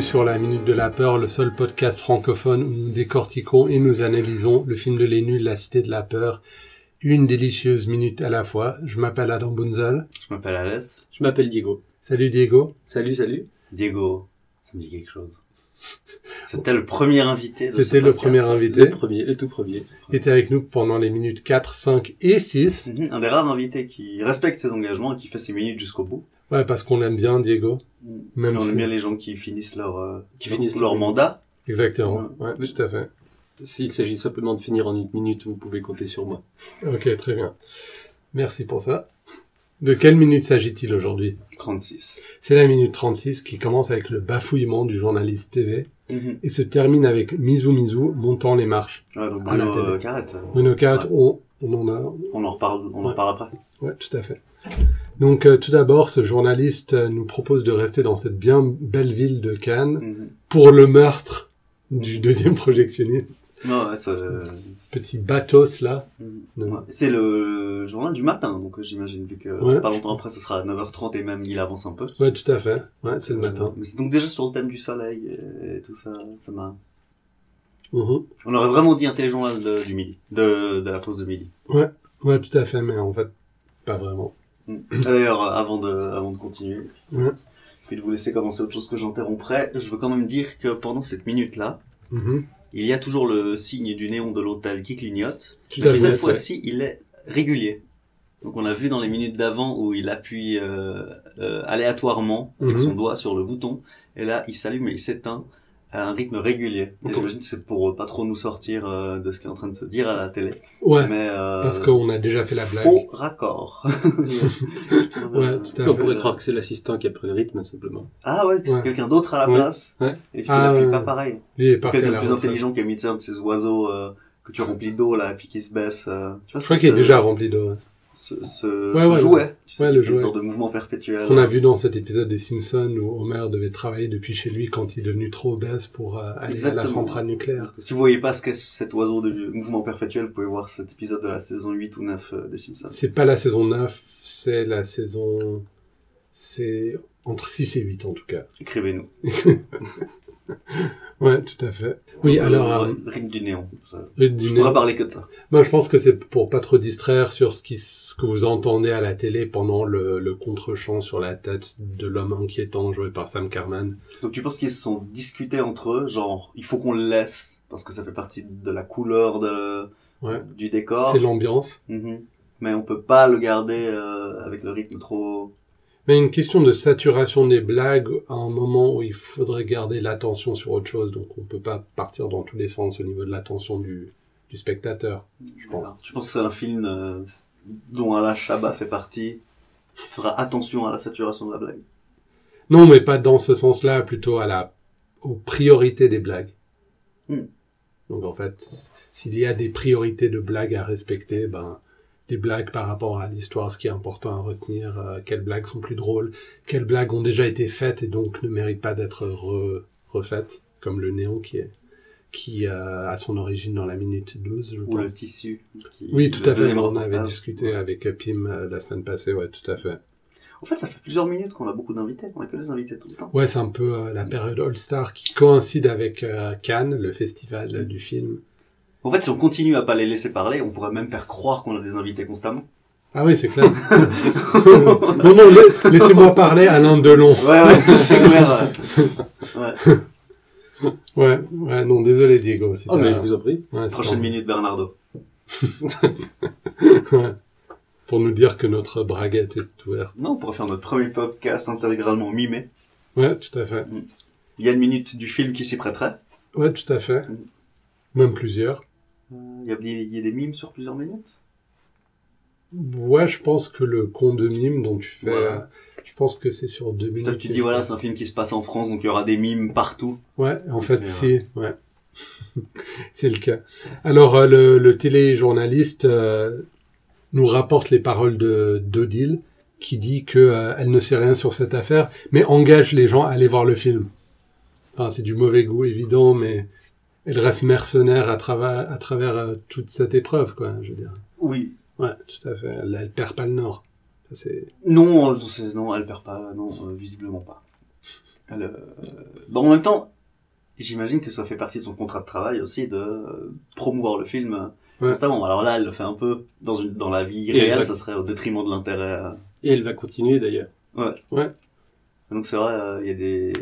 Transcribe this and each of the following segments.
bienvenue sur la Minute de la Peur, le seul podcast francophone où nous décortiquons et nous analysons le film de l'énu La Cité de la Peur, une délicieuse minute à la fois. Je m'appelle Adam Bunzel. Je m'appelle Alès. Je m'appelle Diego. Salut Diego. Salut, salut. Diego, ça me dit quelque chose. C'était le premier invité. C'était le premier invité. Le premier, le tout premier. Il était avec nous pendant les minutes 4, 5 et 6. Mhm, Un des rares invités qui respecte ses engagements et qui fait ses minutes jusqu'au bout. Ouais, parce qu'on aime bien Diego. Même on si- aime bien les gens qui finissent leur, euh, Qui finissent leur mandat. Exactement. Ouais, tout à fait. S'il s'agit simplement de finir en une minute, vous pouvez compter sur moi. Ok, très bien. Merci pour ça. De quelle minute s'agit-il aujourd'hui? 36. C'est la minute 36 qui commence avec le bafouillement du journaliste TV Mhm. et se termine avec Mizu Mizu montant les marches. Ouais, donc Bruno euh, Carrette, Bruno Cat, on, on en a... on en reparle, on en Ouais. reparle après. Ouais, tout à fait. Donc euh, tout d'abord, ce journaliste euh, nous propose de rester dans cette bien belle ville de Cannes Mhm. pour le meurtre du deuxième projectionniste. Non, ouais, ça, euh, Petit bathos là. mhm. Ouais. C'est le journal du matin, donc euh, j'imagine, vu que Ouais. pas longtemps après, ce sera à 9h30 et même il avance un peu. Ouais, tout à fait. Ouais, c'est le matin. Mais c'est donc déjà sur le thème du soleil et tout ça, ça m'a... Mhm. On aurait vraiment dit un téléjournal de, du midi, de, de la pause de midi. Ouais, tout à fait, mais en fait, pas vraiment. D'ailleurs, euh, avant de, avant de continuer, Ouais. puis de vous laisser commencer autre chose que j'interromprais, je veux quand même dire que pendant cette minute-là, Mhm. il y a toujours le signe du néon de l'hôtel qui clignote. Tout Mais cette ouais. fois-ci, il est régulier. Donc on a vu dans les minutes d'avant où il appuie euh, euh, aléatoirement avec Mhm. son doigt sur le bouton, et là il s'allume et il s'éteint à un rythme régulier. Et Ok. J'imagine que c'est pour euh, pas trop nous sortir euh, de ce qui est en train de se dire à la télé. Ouais, Mais euh, parce qu'on a déjà fait la blague. faux raccord. Ouais, tout à On fait. pourrait croire que c'est l'assistant qui a pris le rythme, simplement. Ah ouais, c'est Ouais. quelqu'un d'autre à la Ouais. place. Ouais. Et puis Ah, appuie ouais. pas pareil. Lui est parti Quelqu'un plus intelligent qui a mis un de ces oiseaux euh, que tu remplis d'eau là, puis qui se baisse. euh, tu vois, Je crois qu'il est ce- déjà rempli d'eau. Ce, ce, Ouais, ce ouais, jouet. Tu sais, le Une jouet. sorte de mouvement perpétuel. Qu'on a vu dans cet épisode des Simpsons où Homer devait travailler depuis chez lui quand il est devenu trop obèse pour euh, aller à la centrale nucléaire. Si vous voyez pas ce qu'est cet oiseau de mouvement perpétuel, vous pouvez voir cet épisode de la saison 8 ou 9 euh, des Simpsons. C'est pas la saison 9, c'est la saison... C'est entre 6 et 8 en tout cas. Écrivez-nous. Ouais, tout à fait. Oui, Euh, alors... ouais, euh, rythme du néon. Rythme du Je pourrais parler que de ça. Moi, je pense que c'est pour pas trop distraire sur ce, qui, ce que vous entendez à la télé pendant le, le contre-champ sur la tête de l'homme inquiétant joué par Sam Carman. Donc tu penses qu'ils se sont discutés entre eux, genre il faut qu'on le laisse parce que ça fait partie de la couleur de Ouais. du décor. C'est l'ambiance. Mhm. Mais on peut pas le garder euh, avec le rythme trop. Mais une question de saturation des blagues à un moment où il faudrait garder l'attention sur autre chose, donc on peut pas partir dans tous les sens au niveau de l'attention du, du spectateur, je pense. Alors, tu penses que c'est un film euh, dont Alain Chabat fait partie fera attention à la saturation de la blague. Non, mais pas dans ce sens-là, plutôt à la aux priorités des blagues. Hmm. Donc en fait, s'il y a des priorités de blagues à respecter, ben des blagues par rapport à l'histoire, ce qui est important à retenir, euh, quelles blagues sont plus drôles, quelles blagues ont déjà été faites et donc ne méritent pas d'être re- refaites, comme le néon qui est qui euh, a son origine dans la minute 12, je Ou le tissu. qui- Oui, tout le à fait, on avait discuté Ouais. avec euh, Pim euh, la semaine passée, ouais, tout à fait. En fait, ça fait plusieurs minutes qu'on a beaucoup d'invités. On a que des invités tout le temps. Ouais, c'est un peu euh, la période All-Star qui coïncide avec Cannes, le festival du film. En fait, si on continue à pas les laisser parler, on pourrait même faire croire qu'on a des invités constamment. Ah oui, c'est clair. non, non, la- laissez-moi parler Alain Delon. Ouais, ouais, c'est clair. Ouais. Ouais. Ouais, non, désolé Diego. Oh, mais je vous en prie. ouais, Prochaine minute, Bernardo. Ouais. Pour nous dire que notre braguette est ouverte. Non, on pourrait faire notre premier podcast intégralement mimé. Ouais, tout à fait. Il y a une minute du film qui s'y prêterait. Ouais, tout à fait. Même plusieurs. Il y, a, il y a des mimes sur plusieurs minutes? Ouais, je pense que le con de mime dont tu fais, Voilà. euh, je pense que c'est sur deux minutes. Toi, tu dis voilà, c'est un film qui se passe en France, donc il y aura des mimes partout. Ouais, en fait, si, ouais. c'est le cas. Alors, euh, le, le téléjournaliste euh, nous rapporte les paroles de d'Odile, qui dit que euh, elle ne sait rien sur cette affaire, mais engage les gens à aller voir le film. Enfin, c'est du mauvais goût, évident, mais elle reste mercenaire à travers, à travers euh, toute cette épreuve, quoi, je veux dire. Oui. Ouais, tout à fait. Elle, elle perd pas le nord. Non, euh, non, elle perd pas. Non, euh, visiblement pas. Le- Bon, en même temps, j'imagine que ça fait partie de son contrat de travail aussi de promouvoir le film Ouais. constamment. Alors là, elle le fait un peu dans une dans la vie réelle, elle va- ça serait au détriment de l'intérêt. Et elle va continuer d'ailleurs. Donc c'est vrai, euh, il y a des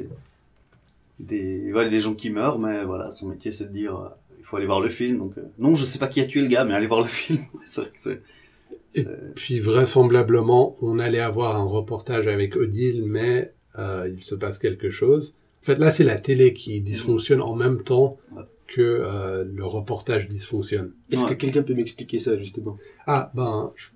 des voilà, des gens qui meurent, mais voilà, son métier c'est de dire euh, il faut aller voir le film. Donc euh, non, je sais pas qui a tué le gars, mais allez voir le film. c'est vrai que c'est Et- Puis vraisemblablement, on allait avoir un reportage avec Odile, mais euh, il se passe quelque chose. En fait, là, c'est la télé qui dysfonctionne en même temps Ouais. que euh, le reportage dysfonctionne. Est-ce Ouais. que quelqu'un peut m'expliquer ça justement? Ah, ben... je-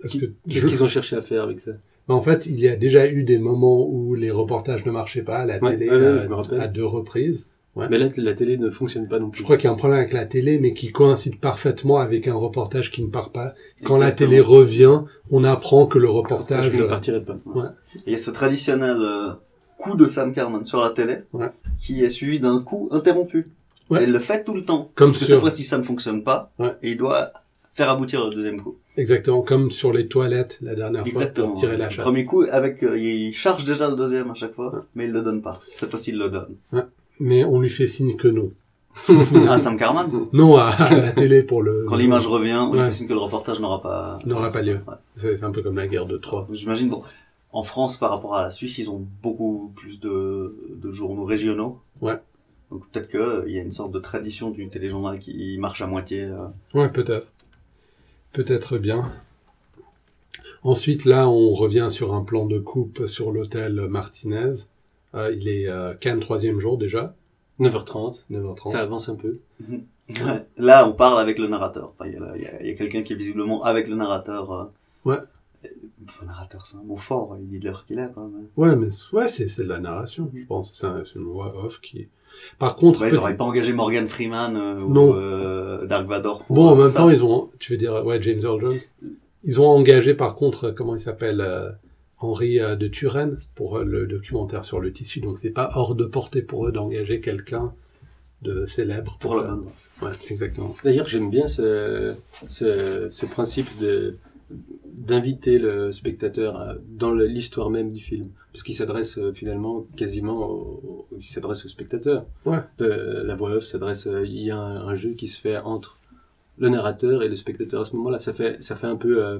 Parce que Qu'est-ce je- qu'ils ont cherché à faire avec ça? En fait, il y a déjà eu des moments où les reportages ne marchaient pas à la Ouais, télé ouais, ouais, euh, à deux reprises. Ouais. Mais là, la télé ne fonctionne pas non plus. Je crois qu'il y a un problème avec la télé, mais qui coïncide parfaitement avec un reportage qui ne part pas. Quand la télé revient, on apprend que le je reportage... ne partirai pas. Et il y a ce traditionnel euh, coup de Sam Carman sur la télé, Ouais. qui est suivi d'un coup interrompu. Ouais. Et il le fait tout le temps. Comme Sauf que cette fois-ci, ça ne fonctionne pas. Ouais. Et il doit faire aboutir le deuxième coup. Exactement, comme sur les toilettes la dernière Exactement. fois pour tirer la chasse. Premier coup, avec, euh, il charge déjà le deuxième à chaque fois, Ouais. mais il le donne pas. Cette fois-ci, il le donne. Mais on lui fait signe que non. ah, Sam Carman. Non à, à la télé pour le... Quand l'image revient, on Ouais. fait signe que le reportage n'aura pas, N'aura pas lieu. Ouais. C'est un peu comme la guerre de Troie. J'imagine, bon, en France, par rapport à la Suisse, ils ont beaucoup plus de, de journaux régionaux. Ouais. Donc peut-être qu'il y a une sorte de tradition du téléjournal qui marche à moitié. euh. Ouais, peut-être. Peut-être bien. Ensuite, là, on revient sur un plan de coupe sur l'hôtel Martinez. Euh, il est euh, Cannes, troisième jour déjà, 9h30, 9h30. ça avance un peu. Ouais. Là, on parle avec le narrateur. Enfin, il y a, quelqu'un qui est visiblement avec le narrateur. euh. Ouais. Enfin, narrateur, c'est un mot fort. Il dit l'heure qu'il est quand même. Ouais, mais ouais, c'est de la narration, je pense. C'est une voix off qui... Par contre... Ouais, ils auraient pas engagé Morgan Freeman euh, Non. ou euh, Dark Vador. pour, Bon, en euh, même ça. temps, ils ont... Tu veux dire, ouais, James Earl Jones Ils ont engagé, par contre, comment il s'appelle euh, Henri euh, de Turenne pour euh, le documentaire sur le tissu. Donc, c'est pas hors de portée pour eux d'engager quelqu'un de célèbre. pour bonne. Ouais, exactement. D'ailleurs, j'aime bien ce, ce, ce principe de d'inviter le spectateur dans l'histoire même du film, parce qu'il s'adresse euh, finalement quasiment, au, il s'adresse au spectateur. Ouais. Euh, la voix off s'adresse, euh, il y a un, un jeu qui se fait entre le narrateur et le spectateur à ce moment-là. Ça fait, ça fait un peu euh,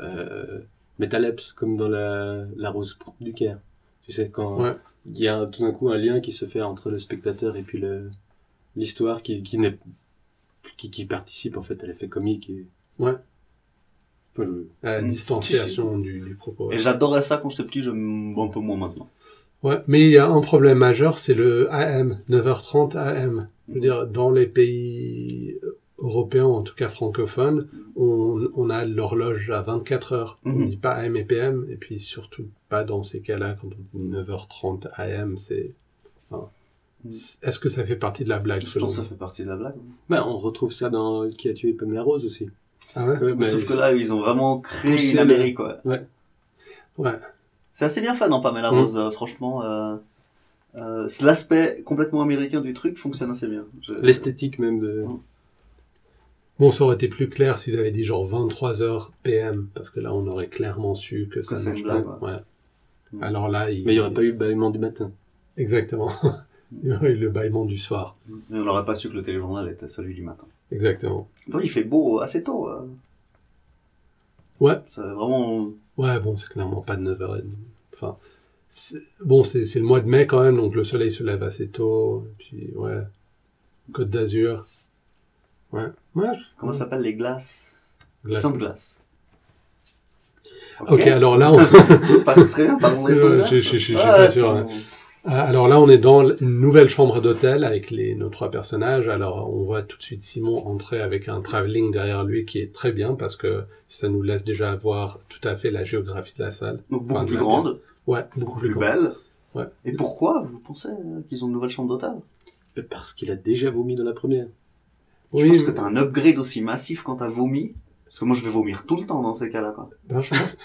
euh, métalepse, comme dans la, la rose du Caire. Tu sais, quand Ouais. il y a tout d'un coup un lien qui se fait entre le spectateur et puis le l'histoire qui, qui n'est qui, qui participe en fait à l'effet comique et Ouais. Enfin, je- À la Mm. distanciation du, du propos. ouais. Et j'adorais ça quand j'étais petit, j'aime un peu moins maintenant. Ouais, mais il y a un problème majeur, c'est le AM, 9h30 AM. Je veux dire, dans les pays européens, en tout cas francophones, on, on a l'horloge à 24 heures. On Mhm. dit pas AM et PM, et puis surtout pas dans ces cas-là, quand on dit 9h30 AM, c'est... enfin, Mhm. Est-ce que ça fait partie de la blague Je pense que ça fait partie de la blague. Ben, on retrouve ça dans Qui a tué Pamela Rose aussi. Ah ouais Ouais, mais Sauf que là, ils ont vraiment créé une Amérique, quoi. Ouais. C'est assez bien fait dans Pamela Mm. Rose, euh, franchement. Euh, euh, c'est L'aspect complètement américain du truc fonctionne assez bien. Je- L'esthétique même de. Bon, ça aurait été plus clair s'ils avaient dit genre 23h PM, parce que là, on aurait clairement su que ça marche pas. Ouais. Mm. Alors là, il... Mais il n'y aurait pas eu le bâillement du matin. Exactement. Eu le bâillement du soir. On n'aurait pas su que le téléjournal était celui du matin. Exactement. Bon, il fait beau assez tôt. euh. Ouais. C'est vraiment... Ouais, bon, c'est clairement pas de 9h30. Enfin, bon, c'est le mois de mai quand même, donc le soleil se lève assez tôt. Et puis, ouais. Côte d'Azur. Ouais. Ouais. Comment ça s'appelle les glaces? Glace. Sans glace. Ok, alors là, on... pas très bien, pardon les sans glace. je- je- je- je suis pas c'est sûr, hein. Euh, Alors là, on est dans une nouvelle chambre d'hôtel avec les, nos trois personnages. Alors, on voit tout de suite Simon entrer avec un travelling derrière lui qui est très bien parce que ça nous laisse déjà voir tout à fait la géographie de la salle. Donc beaucoup Enfin, plus grande, Ouais, beaucoup plus belle. Ouais. Et pourquoi vous pensez euh, qu'ils ont une nouvelle chambre d'hôtel? Parce qu'il a déjà vomi dans la première. Je Oui, pense que t'as un upgrade aussi massif quand t'as vomi. Parce que moi je vais vomir tout le temps dans ces cas-là. Quoi. ben, je pense-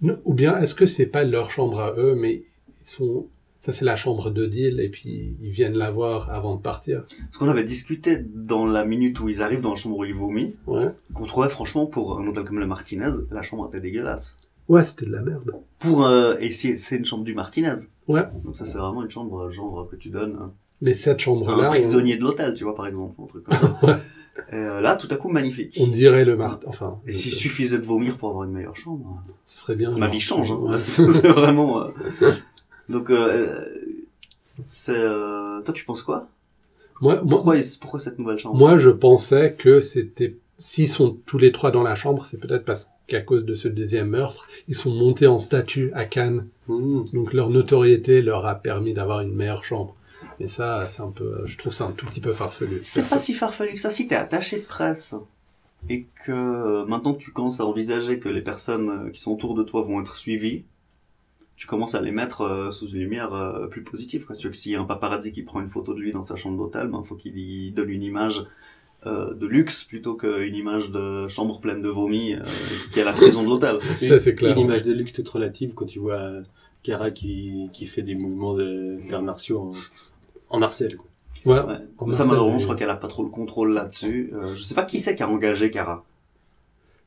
Non, Ou bien, est-ce que c'est pas leur chambre à eux, mais ils sont... Ça, c'est la chambre de deal et puis ils viennent la voir avant de partir. Parce qu'on avait discuté dans la minute où ils arrivent dans la chambre où ils vomissent, Ouais. qu'on trouvait franchement pour un hôtel comme le Martinez, la chambre était dégueulasse. Ouais, c'était de la merde. Pour euh, et c'est une chambre du Martinez. Ouais. Donc ça, c'est vraiment une chambre, genre, que tu donnes hein, Mais cette à chambre-là, un on, prisonnier de l'hôtel, tu vois, par exemple. Un truc comme ça. Ouais. Et euh, là, tout à coup, magnifique. on dirait le marteau. Enfin, Et s'il suffisait de vomir pour avoir une meilleure chambre, ce serait bien. ma vie change. Hein. Ouais. c'est c'est vraiment. euh, Donc, euh, c'est. euh, Toi, tu penses quoi? Moi, moi, pourquoi, est- pourquoi cette nouvelle chambre? moi, je pensais que c'était s'ils sont tous les trois dans la chambre, c'est peut-être parce qu'à cause de ce deuxième meurtre, ils sont montés en statut à Cannes. Mmh. Donc leur notoriété leur a permis d'avoir une meilleure chambre. Et ça, c'est un peu, je trouve ça un tout petit peu farfelu. C'est pas si farfelu que ça. Si t'es attaché de presse et que euh, maintenant tu commences à envisager que les personnes qui sont autour de toi vont être suivies, tu commences à les mettre euh, sous une lumière euh, plus positive. Quoi. C'est-à-dire que s'il y a un paparazzi qui prend une photo de lui dans sa chambre d'hôtel, ben faut qu'il y donne une image euh, de luxe plutôt qu'une image de chambre pleine de vomi euh, qui est la prison de l'hôtel. Ça, c'est clair. Une image de luxe toute relative quand tu vois euh, Kara qui, qui fait des mouvements de d'arts martiaux en, en Marcel. Quoi. Ouais. Ouais. En ça Marseille, malheureusement, je crois qu'elle a pas trop le contrôle là-dessus. Euh, je sais pas qui c'est qui a engagé Cara.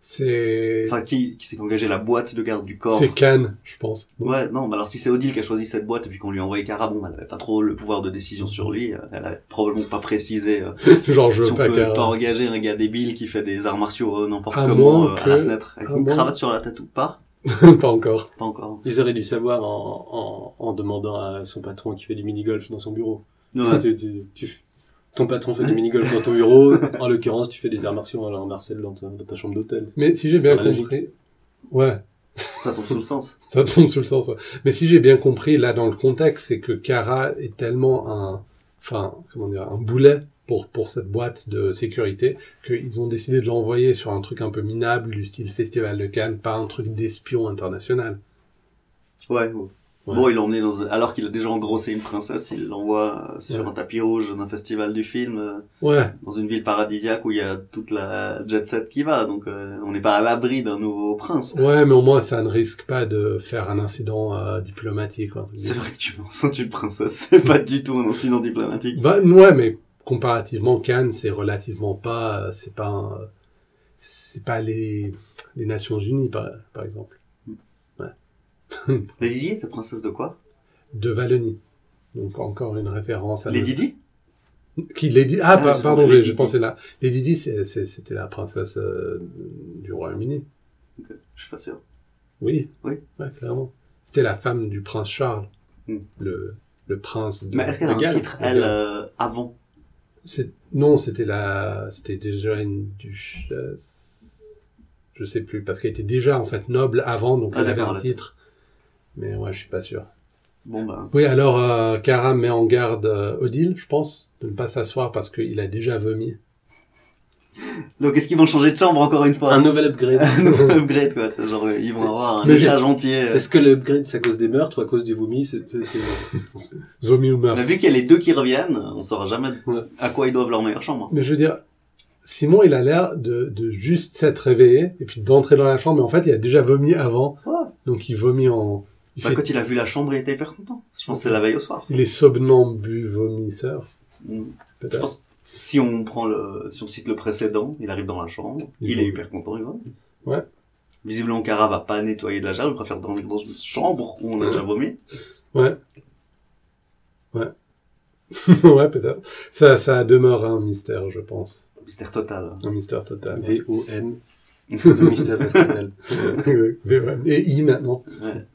C'est, Enfin, qui, qui s'est engagé la boîte de garde du corps. c'est Cannes, je pense. Ouais, non, mais alors si c'est Odile qui a choisi cette boîte et puis qu'on lui a envoyé Cara, bon, elle avait pas trop le pouvoir de décision sur lui. euh, Elle avait probablement pas précisé euh, Genre, je si veux on pas peut pas engager un gars débile qui fait des arts martiaux euh, n'importe comment à la fenêtre avec à une moins- cravate sur la tête ou pas. pas encore. Pas encore. Ils auraient dû savoir en, en, en demandant à son patron qui fait du mini-golf dans son bureau. Ouais. Tu- tu- tu f- ton patron fait du mini-golf dans ton bureau, en l'occurrence tu fais des arts martiaux en Marcel dans ta, dans ta chambre d'hôtel. Mais si j'ai bien compris, ouais, Ça tombe sous le sens. ça tombe sous le sens. ouais. Mais si j'ai bien compris, là, dans le contexte, c'est que Kara est tellement un, enfin, comment dire, un boulet pour, pour cette boîte de sécurité qu'ils ont décidé de l'envoyer sur un truc un peu minable du style Festival de Cannes, pas un truc d'espion international. Ouais. ouais. Ouais. Bon, il l'emmenait dans, alors qu'il a déjà engrossé une princesse, il l'envoie euh, sur Ouais. un tapis rouge d'un festival du film, euh, Ouais, dans une ville paradisiaque où il y a toute la jet set qui va, donc euh, on n'est pas à l'abri d'un nouveau prince. ouais, mais au moins ça ne risque pas de faire un incident euh, diplomatique. C'est vrai que tu mets enceinte une princesse, c'est pas du tout un incident diplomatique. Bah, ouais, mais comparativement, Cannes, c'est relativement pas, c'est pas, c'est pas les, les Nations Unies, par, par exemple. Lady Di, t'es princesse de quoi? De Wallonie. Donc encore une référence à Lady Di? Qui Lady Ah, Ah, j'ai pardon, Di. pensé là. Lady Di, c'est- c'est- c'était la princesse euh, du Royaume-Uni. Ok, Je suis pas sûr. Oui. Oui. Ouais, clairement. C'était la femme du prince Charles, Hmm. le le prince de. Mais est-ce qu'elle a un Galles. titre, elle, euh, avant? Non, c'était la, c'était déjà une duchesse. Je sais plus, parce qu'elle était déjà en fait noble avant, donc Ah, elle avait un titre. Mais ouais, je suis pas sûr. Bon, bah... Oui, alors euh, Cara met en garde euh, Odile, je pense, de ne pas s'asseoir parce qu'il a déjà vomi. Donc, est-ce qu'ils vont changer de chambre encore une fois? Un nouvel upgrade. Un nouvel upgrade, quoi. Genre, ils vont avoir un Mais étage entier. euh. Est-ce que l'upgrade c'est à cause des meurtres ou à cause du vomi? C'est, Vomi ou meurtre. Mais vu qu'il y a les deux qui reviennent, on saura jamais Ouais. à quoi ils doivent leur meilleure chambre. Mais je veux dire, Simon, il a l'air de, de juste s'être réveillé et puis d'entrer dans la chambre, mais en fait, il a déjà vomi avant. Ouais. Donc il vomit en... Il, Bah, fait- quand il a vu la chambre, il était hyper content. Je pense que c'est la veille au soir. il est somnambule vomisseur, Mm. Je peut-être. pense si on prend le, si on cite le précédent, il arrive dans la chambre, Il est hyper content, il va. Ouais. Visiblement, Cara va pas nettoyer de la gerbe, il préfère dormir dans une chambre où on a Ouais. déjà vomi. Ouais. Ouais. ouais, peut-être. Ça, ça demeure un mystère, je pense. Mystère total. Un mystère total. V-O-M. Le mystère reste total. Et I maintenant. Ouais.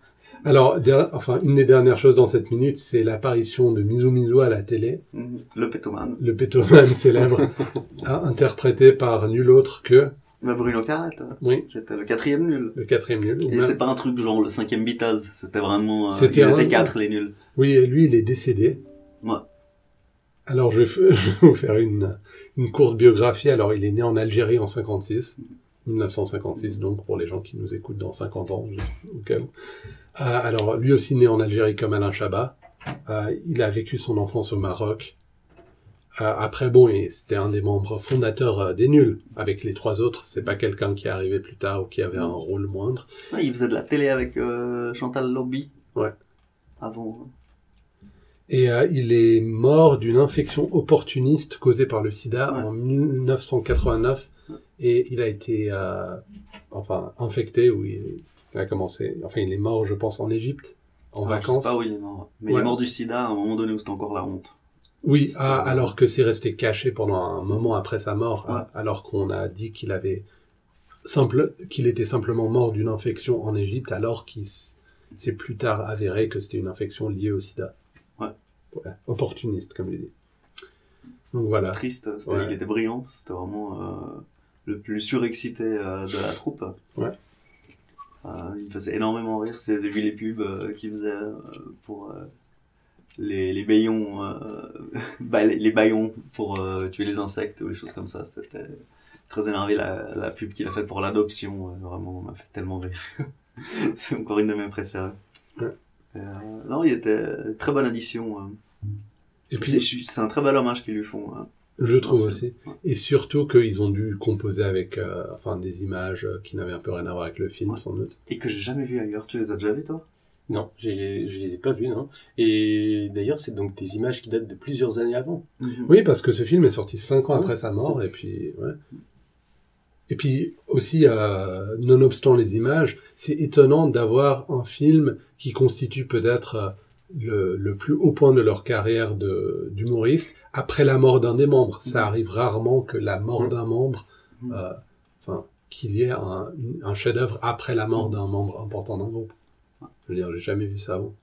Alors, der- enfin, une des dernières choses dans cette minute, c'est l'apparition de Mizu Mizu à la télé, Mhm. Le pétoman. le pétoman célèbre, hein, interprété par nul autre que, Bruno Carrette, oui, qui était le quatrième nul. le quatrième nul. Et même- c'est pas un truc genre le cinquième Beatles, c'était vraiment... Euh, C'était ils un- étaient quatre, les nuls. Oui, et lui, il est décédé. Ouais. Alors, je vais, f- je vais vous faire une, une courte biographie. Alors, il est né en Algérie en 56, 1956, donc, pour les gens qui nous écoutent dans 50 ans, au cas où. Euh, alors, lui aussi né en Algérie comme Alain Chabat. Euh, il a vécu son enfance au Maroc. Euh, après, bon, et c'était un des membres fondateurs des Nuls. Avec les trois autres, c'est pas quelqu'un qui est arrivé plus tard ou qui avait un rôle moindre. Ouais, il faisait de la télé avec Chantal Lobby. Ouais. Avant. Et euh, il est mort d'une infection opportuniste causée par le sida Ouais. en 1989 et il a été euh, enfin infecté ou il, a commencé enfin il est mort je pense en Égypte en Alors, Je vacances. sais pas où il est mort. Mais il est mort du sida à un moment donné où c'était encore la honte. Oui, ah, alors que c'est resté caché pendant un moment après sa mort, Ouais. ah, alors qu'on a dit qu'il avait simple, qu'il était simplement mort d'une infection en Égypte, alors qu'il s'est plus tard avéré que c'était une infection liée au sida. Ouais. Ouais, Opportuniste, comme je dis. Donc voilà. Triste, c'était- il était brillant. C'était vraiment euh, le plus surexcité euh, de la troupe. Ouais. Euh, il me faisait énormément rire. J'ai vu les pubs euh, qu'il faisait euh, pour euh, les, les baillons, euh, bah, les, les baillons pour euh, tuer les insectes ou les choses comme ça. C'était très énervé la, la pub qu'il a faite pour l'adoption. vraiment, m'a fait tellement rire. C'est encore une de mes préférées. Ouais. Euh, non, il était très bonne addition. Et C'est puis, c'est un très bel hommage qu'ils lui font. hein. Je trouve aussi. ouais. Et surtout qu'ils ont dû composer avec, euh, enfin, des images euh, qui n'avaient un peu rien à voir avec le film, Ouais. sans doute. Et que j'ai jamais vu ailleurs. Tu les as déjà vus, toi? Non, je les ai pas vus, non. Et d'ailleurs, c'est donc des images qui datent de plusieurs années avant. Oui, parce que ce film est sorti cinq ans Ah après sa mort, et puis, ouais. Et puis aussi, euh, nonobstant les images, c'est étonnant d'avoir un film qui constitue peut-être le, le plus haut point de leur carrière d'humoriste après la mort d'un des membres. Ça Mhm. arrive rarement que la mort Mhm. d'un membre, Mhm. euh, qu'il y ait un, chef-d'œuvre après la mort d'un membre important d'un groupe. Je veux dire, j'ai jamais vu ça avant.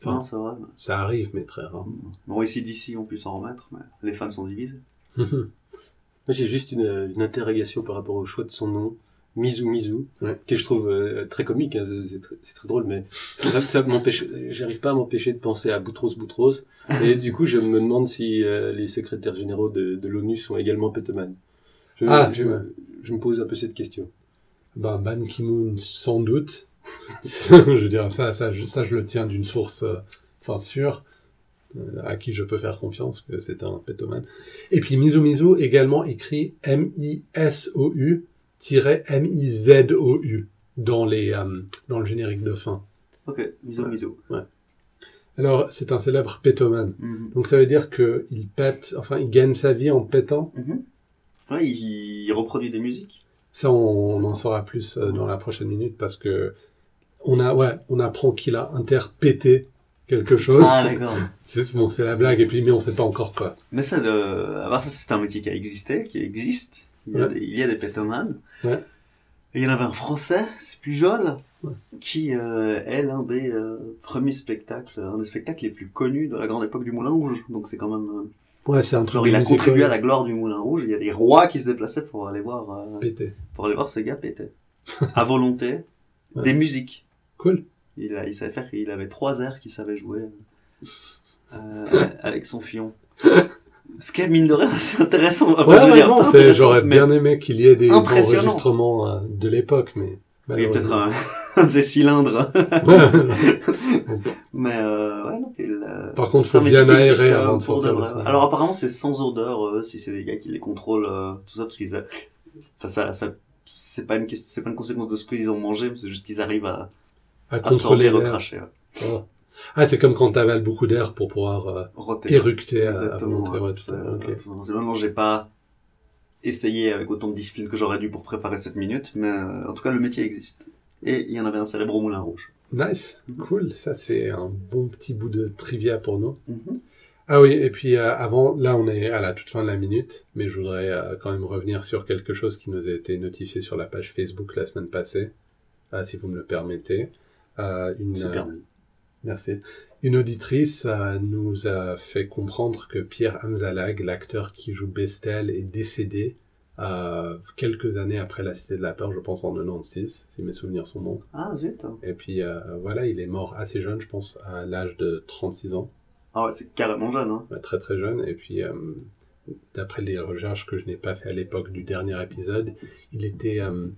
Enfin, non. Ça arrive, mais très rarement. Bon, ici, d'ici, on peut s'en remettre, mais les fans sont divisés. Moi, j'ai juste une, une interrogation par rapport au choix de son nom, Mizu Mizu, Ouais. que je trouve euh, très comique, hein, c'est- très, drôle, mais ça, ça m'empêche, j'arrive pas à m'empêcher de penser à Boutros Boutros, et du coup, je me demande si euh, les secrétaires généraux de, de l'ONU sont également pétomanes. Je, Ah, je, ouais. je me pose un peu cette question. Ben, Ban Ki-moon, sans doute. je veux dire, ça, ça, je, ça, je le tiens d'une source, euh, enfin, sûre, à qui je peux faire confiance, que c'est un pétomane. Et puis, Mizu Mizu, également écrit M-I-S-O-U, M-I-Z-O-U, dans les, euh, dans le générique de fin. Ok, miso, Ouais. miso. Alors, c'est un célèbre pétomane. Mhm. Donc, ça veut dire que il pète, enfin, il gagne sa vie en pétant. Ouais, il, il reproduit des musiques. Ça, on, on en saura plus euh, dans la prochaine minute parce que on a, ouais, on apprend qu'il a interpété quelque chose. Ah, d'accord. C'est bon, c'est la blague et puis mais on sait pas encore quoi. Mais ça, de... ça, c'est un métier qui a existé, qui existe. Il y a, Ouais. des, il y a des pétomanes. Ouais. Et il y en avait un français, c'est Pujol, Ouais. qui euh, est l'un des euh, premiers spectacles, un des spectacles les plus connus de la grande époque du Moulin Rouge. Donc c'est quand même... euh, Ouais, c'est un truc. Genre, il a contribué à la gloire du Moulin Rouge. Il y a des rois qui se déplaçaient pour aller voir, pété. pour aller voir ce gars péter. À volonté. Ouais. Des musiques. Cool. Il, a, il savait faire, il avait trois airs qu'il savait jouer euh, avec son fion. Ce qui est, mine de rien, c'est intéressant. Enfin, Ouais, ouais, non, c'est, j'aurais mais bien aimé qu'il y ait des enregistrements euh, de l'époque, mais. Il y a peut-être un, un de ces cylindres. Mais euh, ouais, donc il, euh, Par contre, faut bien aérer avant de sortir vrai. de ça. Alors apparemment, c'est sans odeur, euh, si c'est des gars qui les contrôlent, euh, tout ça, parce qu'ils a- ça, ça, ça c'est pas une c'est pas une conséquence de ce qu'ils ont mangé, mais c'est juste qu'ils arrivent à à absorber recracher. ouais. Oh. Ah, c'est comme quand t'avales beaucoup d'air pour pouvoir euh, Roter. éructer à, à Exactement. ouais. Ouais, tout à fait, ok. c'est- Non, non, j'ai pas essayé avec autant de discipline que j'aurais dû pour préparer cette minute, mais euh, en tout cas, le métier existe. Et il y en avait un célèbre au Moulin Rouge. Nice, cool. Ça, c'est un bon petit bout de trivia pour nous. Mhm. Ah oui, et puis euh, avant, là on est à la toute fin de la minute, mais je voudrais euh, quand même revenir sur quelque chose qui nous a été notifié sur la page Facebook la semaine passée, Ah, si vous me le permettez. Euh, une, C'est euh, permis. Merci. Une auditrice euh, nous a fait comprendre que Pierre Hamzalag, l'acteur qui joue Bestel, est décédé euh, quelques années après La Cité de la Peur, je pense en 96, si mes souvenirs sont bons. Ah, zut. Et puis euh, voilà, il est mort assez jeune, je pense à l'âge de 36 ans. Ah ouais, c'est carrément jeune, hein. Ouais, très très jeune. Et puis, euh, d'après les recherches que je n'ai pas fait à l'époque du dernier épisode, il était euh,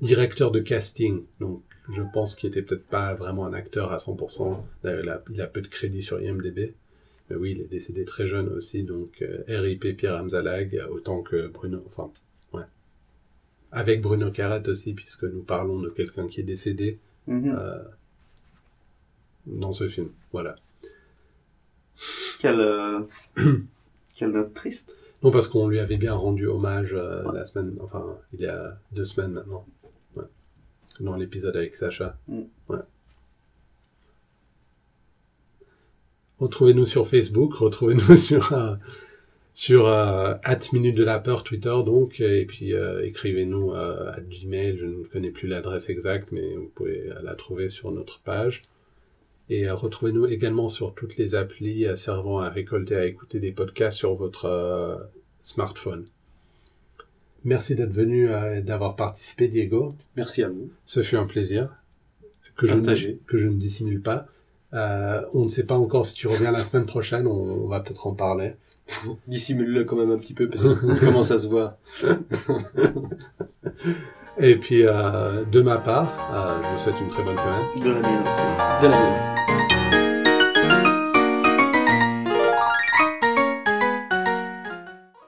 directeur de casting. Donc, je pense qu'il était peut-être pas vraiment un acteur à 100%. D'ailleurs, il a, il a peu de crédit sur IMDb. Mais oui, il est décédé très jeune aussi. Donc, euh, RIP Pierre Hamzalag, autant que Bruno. Enfin, ouais. Avec Bruno Carat aussi, puisque nous parlons de quelqu'un qui est décédé Mhm. euh, dans ce film. Voilà. Quelle, euh, quelle note triste. Non, parce qu'on lui avait bien rendu hommage euh, Ouais. la semaine, enfin, il y a deux semaines maintenant. Dans l'épisode avec Sacha. Mm. Ouais. Retrouvez-nous sur Facebook, retrouvez-nous sur euh, sur euh, minute de la peur Twitter donc et puis euh, écrivez-nous euh, à Gmail, je ne connais plus l'adresse exacte mais vous pouvez la trouver sur notre page. Et euh, retrouvez-nous également sur toutes les applis euh, servant à récolter, à écouter des podcasts sur votre euh, smartphone. Merci d'être venu euh, et d'avoir participé, Diego. Merci à vous. Ce fut un plaisir que je, ne, Partagé. que je ne dissimule pas. Euh, on ne sait pas encore si tu reviens la semaine prochaine, on, on va peut-être en parler. Dissimule-le quand même un petit peu parce qu'il commence à se voir. Et puis, euh, de ma part, euh, je vous souhaite une très bonne semaine. De la mienne aussi. De la même.